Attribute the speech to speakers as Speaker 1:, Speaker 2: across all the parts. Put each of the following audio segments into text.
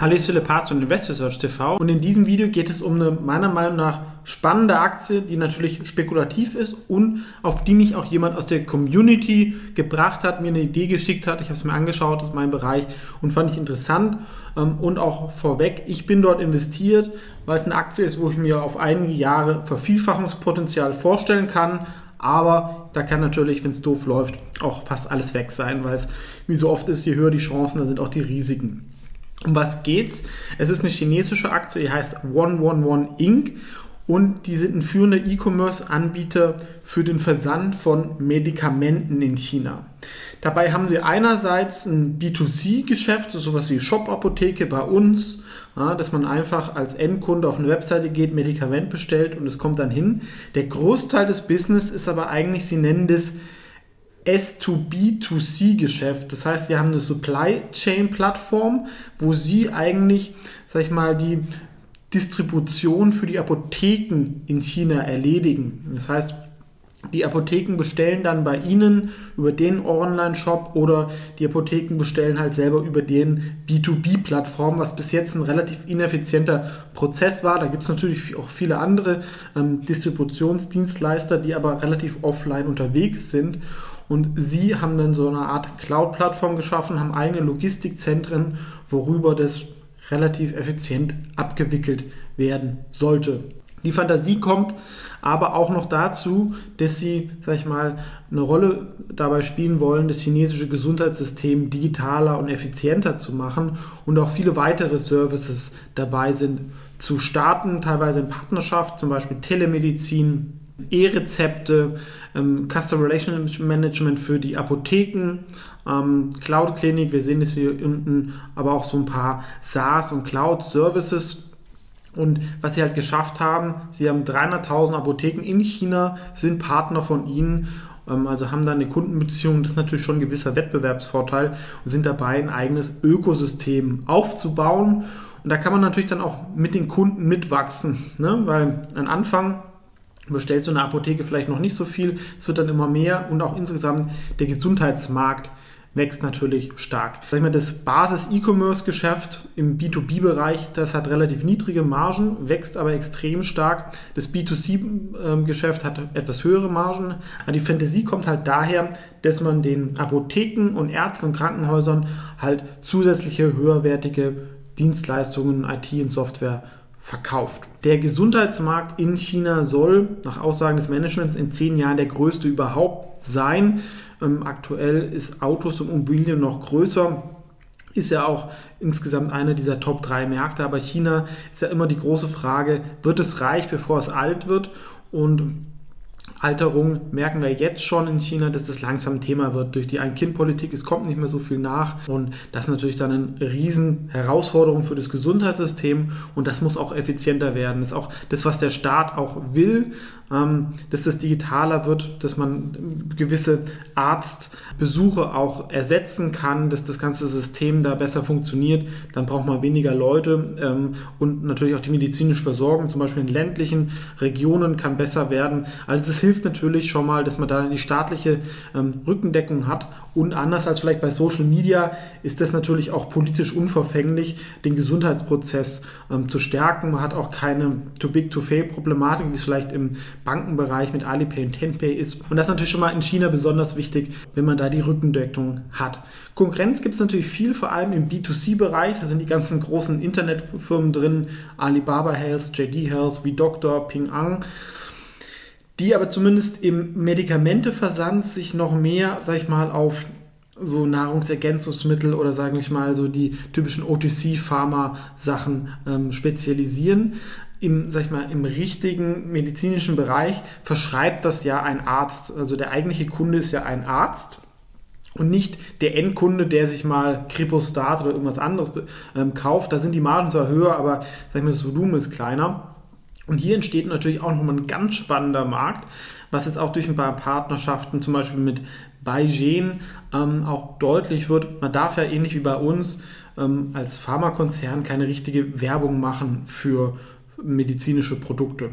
Speaker 1: Hallo, ich Philipp Haas von Invest TV und in diesem Video geht es um eine meiner Meinung nach spannende Aktie, die natürlich spekulativ ist und auf die mich auch jemand aus der Community gebracht hat, mir eine Idee geschickt hat. Ich habe es mir angeschaut aus meinem Bereich und fand ich interessant ähm, und auch vorweg, ich bin dort investiert, weil es eine Aktie ist, wo ich mir auf einige Jahre Vervielfachungspotenzial vorstellen kann. Aber da kann natürlich, wenn es doof läuft, auch fast alles weg sein, weil es wie so oft ist, je höher die Chancen, dann sind auch die Risiken. Um was geht's? Es ist eine chinesische Aktie, die heißt 111 Inc. Und die sind ein führender E-Commerce-Anbieter für den Versand von Medikamenten in China. Dabei haben sie einerseits ein B2C-Geschäft, sowas wie Shop-Apotheke bei uns, ja, dass man einfach als Endkunde auf eine Webseite geht, Medikament bestellt und es kommt dann hin. Der Großteil des Business ist aber eigentlich, sie nennen das S2B2C-Geschäft. Das heißt, sie haben eine Supply Chain Plattform, wo sie eigentlich, sag ich mal, die Distribution für die Apotheken in China erledigen. Das heißt, die Apotheken bestellen dann bei Ihnen über den Online-Shop oder die Apotheken bestellen halt selber über den B2B-Plattform, was bis jetzt ein relativ ineffizienter Prozess war. Da gibt es natürlich auch viele andere ähm, Distributionsdienstleister, die aber relativ offline unterwegs sind. Und sie haben dann so eine Art Cloud-Plattform geschaffen, haben eigene Logistikzentren, worüber das relativ effizient abgewickelt werden sollte. Die Fantasie kommt aber auch noch dazu, dass sie, sag ich mal, eine Rolle dabei spielen wollen, das chinesische Gesundheitssystem digitaler und effizienter zu machen und auch viele weitere Services dabei sind zu starten, teilweise in Partnerschaft, zum Beispiel Telemedizin, E-Rezepte, ähm, Customer Relationship Management für die Apotheken, ähm, Cloud Clinic, wir sehen das hier unten, aber auch so ein paar SaaS und Cloud Services. Und was sie halt geschafft haben, sie haben 300.000 Apotheken in China, sind Partner von ihnen, ähm, also haben da eine Kundenbeziehung, das ist natürlich schon ein gewisser Wettbewerbsvorteil und sind dabei, ein eigenes Ökosystem aufzubauen. Und da kann man natürlich dann auch mit den Kunden mitwachsen, ne? weil am Anfang bestellt so eine Apotheke vielleicht noch nicht so viel, es wird dann immer mehr und auch insgesamt der Gesundheitsmarkt wächst natürlich stark. Sag ich mal, das Basis-E-Commerce-Geschäft im B2B-Bereich, das hat relativ niedrige Margen, wächst aber extrem stark. Das B2C-Geschäft hat etwas höhere Margen. Aber die Fantasie kommt halt daher, dass man den Apotheken und Ärzten und Krankenhäusern halt zusätzliche höherwertige Dienstleistungen, IT und Software verkauft. Der Gesundheitsmarkt in China soll nach Aussagen des Managements in zehn Jahren der größte überhaupt sein. Ähm, aktuell ist Autos und Immobilien noch größer. Ist ja auch insgesamt einer dieser Top 3 Märkte, aber China ist ja immer die große Frage, wird es reich, bevor es alt wird? Und Alterung merken wir jetzt schon in China, dass das langsam Thema wird durch die Ein-Kind-Politik. Es kommt nicht mehr so viel nach und das ist natürlich dann eine riesen Herausforderung für das Gesundheitssystem und das muss auch effizienter werden. Das ist auch das, was der Staat auch will, dass das digitaler wird, dass man gewisse Arztbesuche auch ersetzen kann, dass das ganze System da besser funktioniert. Dann braucht man weniger Leute ähm, und natürlich auch die medizinische Versorgung, zum Beispiel in ländlichen Regionen, kann besser werden. Also das hilft natürlich schon mal, dass man da die staatliche ähm, Rückendeckung hat. Und anders als vielleicht bei Social Media ist das natürlich auch politisch unverfänglich, den Gesundheitsprozess ähm, zu stärken. Man hat auch keine Too-Big-to-Fail-Problematik, wie es vielleicht im Bankenbereich mit Alipay und Tenpay ist. Und das ist natürlich schon mal in China besonders wichtig, wenn man da die Rückendeckung hat. Konkurrenz gibt es natürlich viel, vor allem im B2C-Bereich. Da sind die ganzen großen Internetfirmen drin, Alibaba Health, JD Health, wie Doctor, Ping An die aber zumindest im Medikamenteversand sich noch mehr, sag ich mal, auf so Nahrungsergänzungsmittel oder sage ich mal so die typischen OTC-Pharma-Sachen ähm, spezialisieren. Im, sag ich mal, im richtigen medizinischen Bereich verschreibt das ja ein Arzt. Also der eigentliche Kunde ist ja ein Arzt und nicht der Endkunde, der sich mal Kripostat oder irgendwas anderes ähm, kauft. Da sind die Margen zwar höher, aber sag ich mal, das Volumen ist kleiner. Und hier entsteht natürlich auch nochmal ein ganz spannender Markt, was jetzt auch durch ein paar Partnerschaften, zum Beispiel mit Baigen, ähm, auch deutlich wird. Man darf ja ähnlich wie bei uns ähm, als Pharmakonzern keine richtige Werbung machen für medizinische Produkte.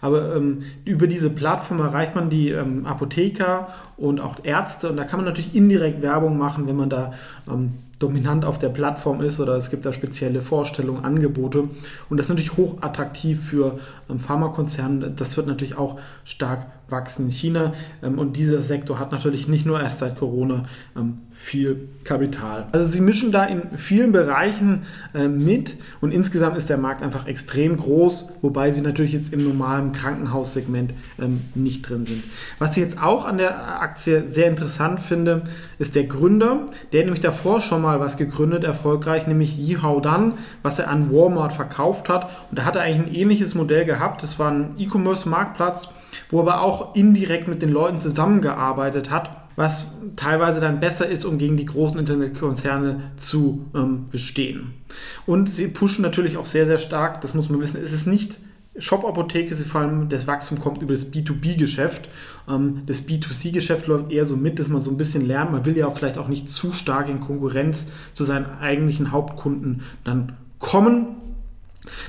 Speaker 1: Aber ähm, über diese Plattform erreicht man die ähm, Apotheker und auch Ärzte und da kann man natürlich indirekt Werbung machen, wenn man da ähm, dominant auf der Plattform ist oder es gibt da spezielle Vorstellungen, Angebote und das ist natürlich hoch attraktiv für ähm, Pharmakonzerne. Das wird natürlich auch stark wachsen in China ähm, und dieser Sektor hat natürlich nicht nur erst seit Corona ähm, viel Kapital. Also sie mischen da in vielen Bereichen äh, mit und insgesamt ist der Markt einfach extrem groß, wobei sie natürlich jetzt im normalen Krankenhaussegment ähm, nicht drin sind. Was ich jetzt auch an der Aktie sehr interessant finde, ist der Gründer, der nämlich davor schon mal was gegründet, erfolgreich, nämlich Yihao Dan, was er an Walmart verkauft hat und da hat er eigentlich ein ähnliches Modell gehabt. Das war ein E-Commerce-Marktplatz, wo er aber auch indirekt mit den Leuten zusammengearbeitet hat was teilweise dann besser ist, um gegen die großen Internetkonzerne zu ähm, bestehen. Und sie pushen natürlich auch sehr, sehr stark, das muss man wissen, es ist nicht Shop-Apotheke, sie vor allem das Wachstum kommt über das B2B-Geschäft. Ähm, das B2C-Geschäft läuft eher so mit, dass man so ein bisschen lernt. Man will ja vielleicht auch nicht zu stark in Konkurrenz zu seinen eigentlichen Hauptkunden dann kommen.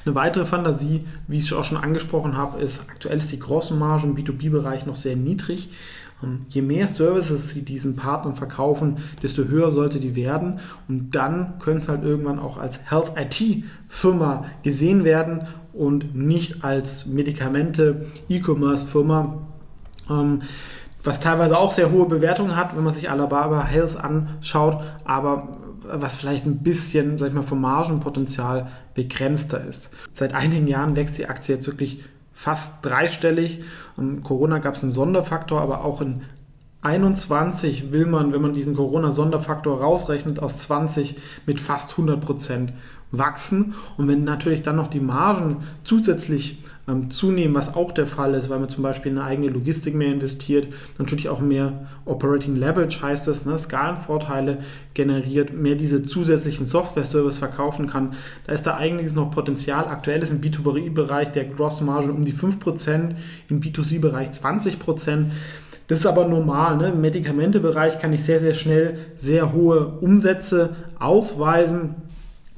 Speaker 1: Eine weitere Fantasie, wie ich es auch schon angesprochen habe, ist, aktuell ist die Grossenmarge im B2B-Bereich noch sehr niedrig. Ähm, je mehr Services sie diesen Partnern verkaufen, desto höher sollte die werden. Und dann könnte es halt irgendwann auch als Health IT-Firma gesehen werden und nicht als Medikamente E-Commerce-Firma. Ähm, was teilweise auch sehr hohe Bewertungen hat, wenn man sich Alabama Health anschaut, aber was vielleicht ein bisschen, sag ich mal, vom Margenpotenzial begrenzter ist. Seit einigen Jahren wächst die Aktie jetzt wirklich fast dreistellig. In Corona gab es einen Sonderfaktor, aber auch in 21 will man, wenn man diesen Corona-Sonderfaktor rausrechnet, aus 20 mit fast 100 Prozent wachsen. Und wenn natürlich dann noch die Margen zusätzlich ähm, zunehmen, was auch der Fall ist, weil man zum Beispiel in eine eigene Logistik mehr investiert, natürlich auch mehr Operating Leverage heißt es, ne, Skalenvorteile generiert, mehr diese zusätzlichen Software-Service verkaufen kann, da ist da eigentlich noch Potenzial. Aktuell ist im B2B-Bereich der Gross-Marge um die 5%, im B2C-Bereich 20%. Das ist aber normal. Ne? Im Medikamentebereich kann ich sehr, sehr schnell sehr hohe Umsätze ausweisen.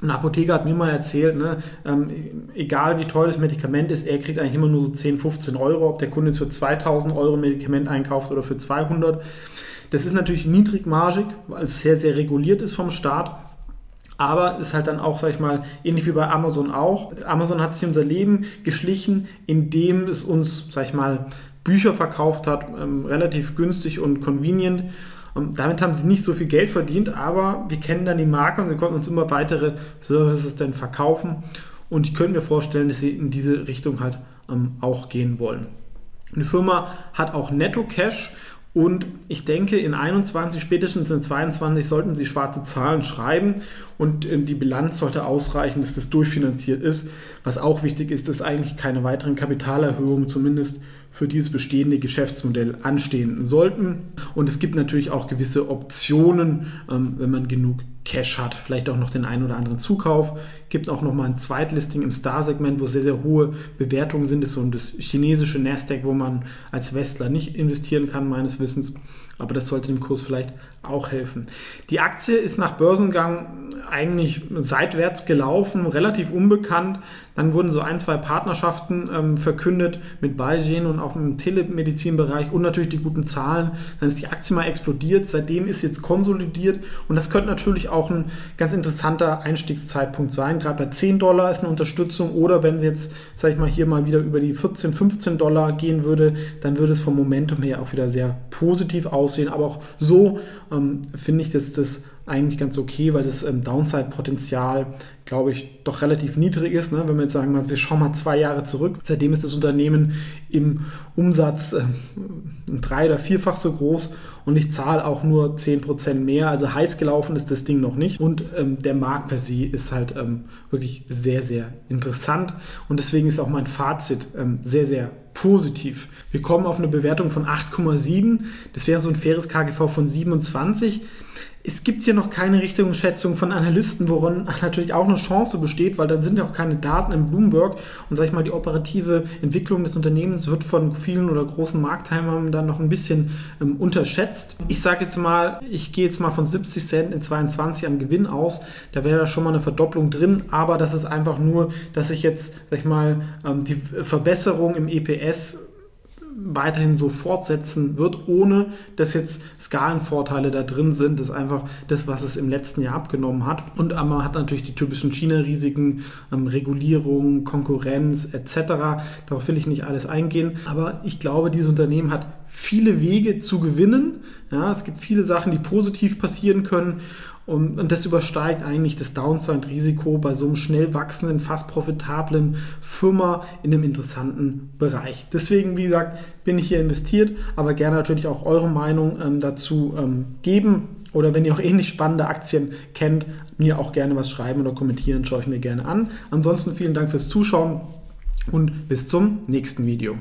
Speaker 1: Ein Apotheker hat mir mal erzählt, ne, ähm, egal wie teuer das Medikament ist, er kriegt eigentlich immer nur so 10, 15 Euro, ob der Kunde jetzt für 2000 Euro ein Medikament einkauft oder für 200. Das ist natürlich niedrigmargig, weil es sehr, sehr reguliert ist vom Staat. Aber ist halt dann auch, sag ich mal, ähnlich wie bei Amazon auch. Amazon hat sich unser Leben geschlichen, indem es uns, sag ich mal, Bücher verkauft hat, ähm, relativ günstig und convenient. Und damit haben sie nicht so viel Geld verdient, aber wir kennen dann die Marke und sie konnten uns immer weitere Services dann verkaufen. Und ich könnte mir vorstellen, dass sie in diese Richtung halt ähm, auch gehen wollen. Eine Firma hat auch Netto Cash und ich denke, in 21, spätestens in 22 sollten sie schwarze Zahlen schreiben und äh, die Bilanz sollte ausreichen, dass das durchfinanziert ist. Was auch wichtig ist, dass eigentlich keine weiteren Kapitalerhöhungen zumindest für dieses bestehende Geschäftsmodell anstehen sollten. Und es gibt natürlich auch gewisse Optionen, ähm, wenn man genug Cash hat, vielleicht auch noch den einen oder anderen Zukauf. Gibt auch noch mal ein Zweitlisting im Star-Segment, wo sehr, sehr hohe Bewertungen sind. Das ist so das chinesische Nasdaq, wo man als Westler nicht investieren kann, meines Wissens. Aber das sollte dem Kurs vielleicht auch helfen. Die Aktie ist nach Börsengang eigentlich seitwärts gelaufen, relativ unbekannt. Dann wurden so ein, zwei Partnerschaften ähm, verkündet mit Biogen und auch im Telemedizinbereich und natürlich die guten Zahlen. Dann ist die Aktie mal explodiert. Seitdem ist jetzt konsolidiert und das könnte natürlich auch ein ganz interessanter Einstiegszeitpunkt sein. Gerade bei 10 Dollar ist eine Unterstützung oder wenn sie jetzt, sage ich mal, hier mal wieder über die 14, 15 Dollar gehen würde, dann würde es vom Momentum her auch wieder sehr positiv aussehen. Aber auch so ähm, finde ich, dass das eigentlich ganz okay, weil das ähm, Downside-Potenzial, glaube ich, doch relativ niedrig ist. Ne? Wenn wir jetzt sagen, wir schauen mal zwei Jahre zurück, seitdem ist das Unternehmen im Umsatz äh, drei- oder vierfach so groß und ich zahle auch nur 10% mehr. Also heiß gelaufen ist das Ding noch nicht. Und ähm, der Markt per se ist halt ähm, wirklich sehr, sehr interessant. Und deswegen ist auch mein Fazit ähm, sehr, sehr positiv. Wir kommen auf eine Bewertung von 8,7. Das wäre so ein faires KGV von 27. Es gibt hier noch keine Richtungsschätzung von Analysten, woran natürlich auch eine Chance besteht, weil dann sind ja auch keine Daten im Bloomberg und sag ich mal, die operative Entwicklung des Unternehmens wird von vielen oder großen Marktteilnehmern dann noch ein bisschen ähm, unterschätzt. Ich sage jetzt mal, ich gehe jetzt mal von 70 Cent in 22 an Gewinn aus, da wäre da schon mal eine Verdopplung drin, aber das ist einfach nur, dass ich jetzt, sag ich mal, ähm, die Verbesserung im EPS weiterhin so fortsetzen wird, ohne dass jetzt Skalenvorteile da drin sind. Das ist einfach das, was es im letzten Jahr abgenommen hat. Und man hat natürlich die typischen China-Risiken, ähm, Regulierung, Konkurrenz etc. Darauf will ich nicht alles eingehen. Aber ich glaube, dieses Unternehmen hat viele Wege zu gewinnen. Ja, es gibt viele Sachen, die positiv passieren können. Und, und das übersteigt eigentlich das Downside-Risiko bei so einem schnell wachsenden, fast profitablen Firma in einem interessanten Bereich. Deswegen, wie gesagt, bin ich hier investiert, aber gerne natürlich auch eure Meinung ähm, dazu ähm, geben. Oder wenn ihr auch ähnlich spannende Aktien kennt, mir auch gerne was schreiben oder kommentieren, schaue ich mir gerne an. Ansonsten vielen Dank fürs Zuschauen und bis zum nächsten Video.